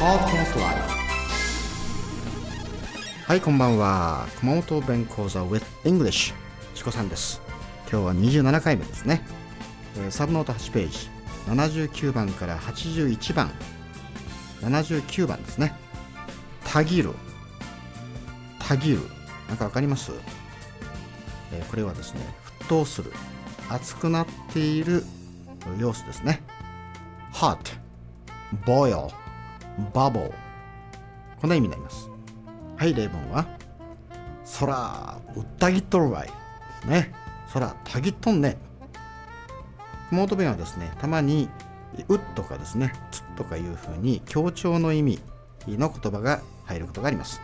はいこんばんは。熊本弁講座 with English チコさんです。今日は27回目ですね、サブノート8ページ。79番から81番。79番ですね。たぎる。たぎる。なんかわかります、これはですね沸騰する。熱くなっている様子ですね。Hot boil bubble こんな意味になります。はい例文は空うったぎっとるわい。ですね。空たぎっとんね熊本弁はですねたまにうっとかですねつとかいうふうに強調の意味の言葉が入ることがあります、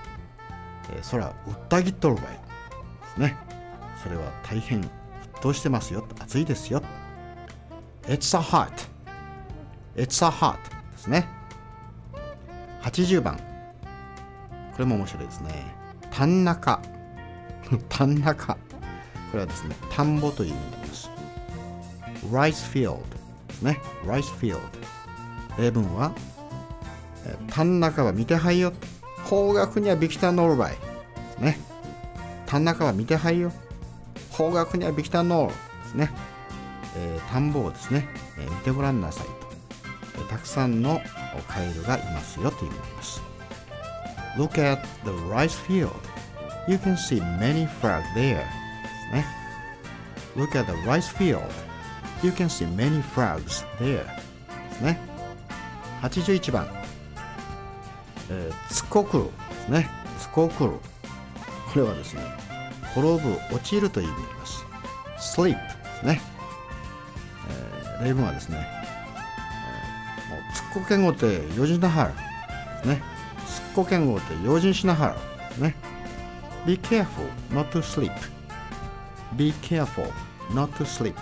えー空うったぎっとるわい。ですね。それは大変沸騰してますよ。暑いですよ。It's a hot It's a hot ですね。80番。これも面白いですね。田中田中これはですね田んぼという意味になります。Rice field ですね。Rice field 例文はえ田中は見てはいよ。方角にはビキタノールバイ。ですね。田中は見てはいよ。方角にはビキタノール。ですね、えー田んぼをですね、えー見てごらんなさいと、えーたくさんのカエルがいますよという意味になります Look at the rice field. You can see many frogs there. ですね。Look at the rice field. You can see many frogs there. ですね。81番。えー、つこくるですね。つこくる。これはですね、転ぶ、落ちるという意味になります。sleep ですね。えー例文はですね、えーもうつっこけんごてよじなはるです。っこけんごて用心しなはるね。Be careful not to sleep. Be careful not to sleep. で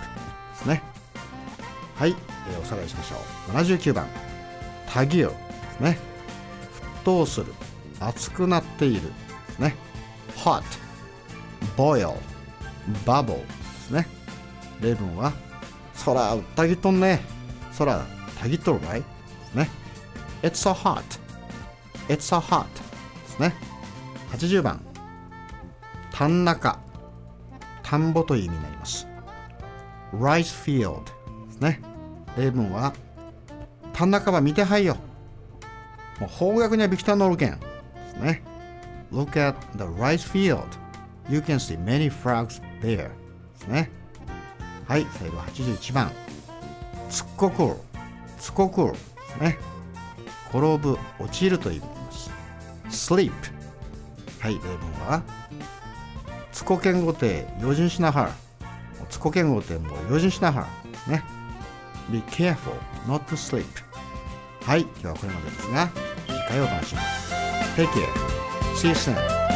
すね。はい、えーおさらいしましょう。79番。たぎるですね。沸騰する。熱くなっているですね。hot, boil, bubble ですね。例文は、空うったぎとんね。空たぎとるばい？ね。It's so hot. It's so hot ですね。80番。田ん中。田んぼという意味になります。rice field ですね。例文は、田ん中は見てはいよ。もう方角にはビキターノールケンですね。Look at the rice field. You can see many frogs there. ですね。はい、最後81番。つっこくる。つこくるですね。転ぶ、落ちるという意味になります。sleep。はい、例文は、つこけんごて、用心しなはら。つこけんごて、もう用心しなはら。ね。be careful not to sleep。はい、今日はこれまでですが、次回お楽しみに。Take care. See you soon.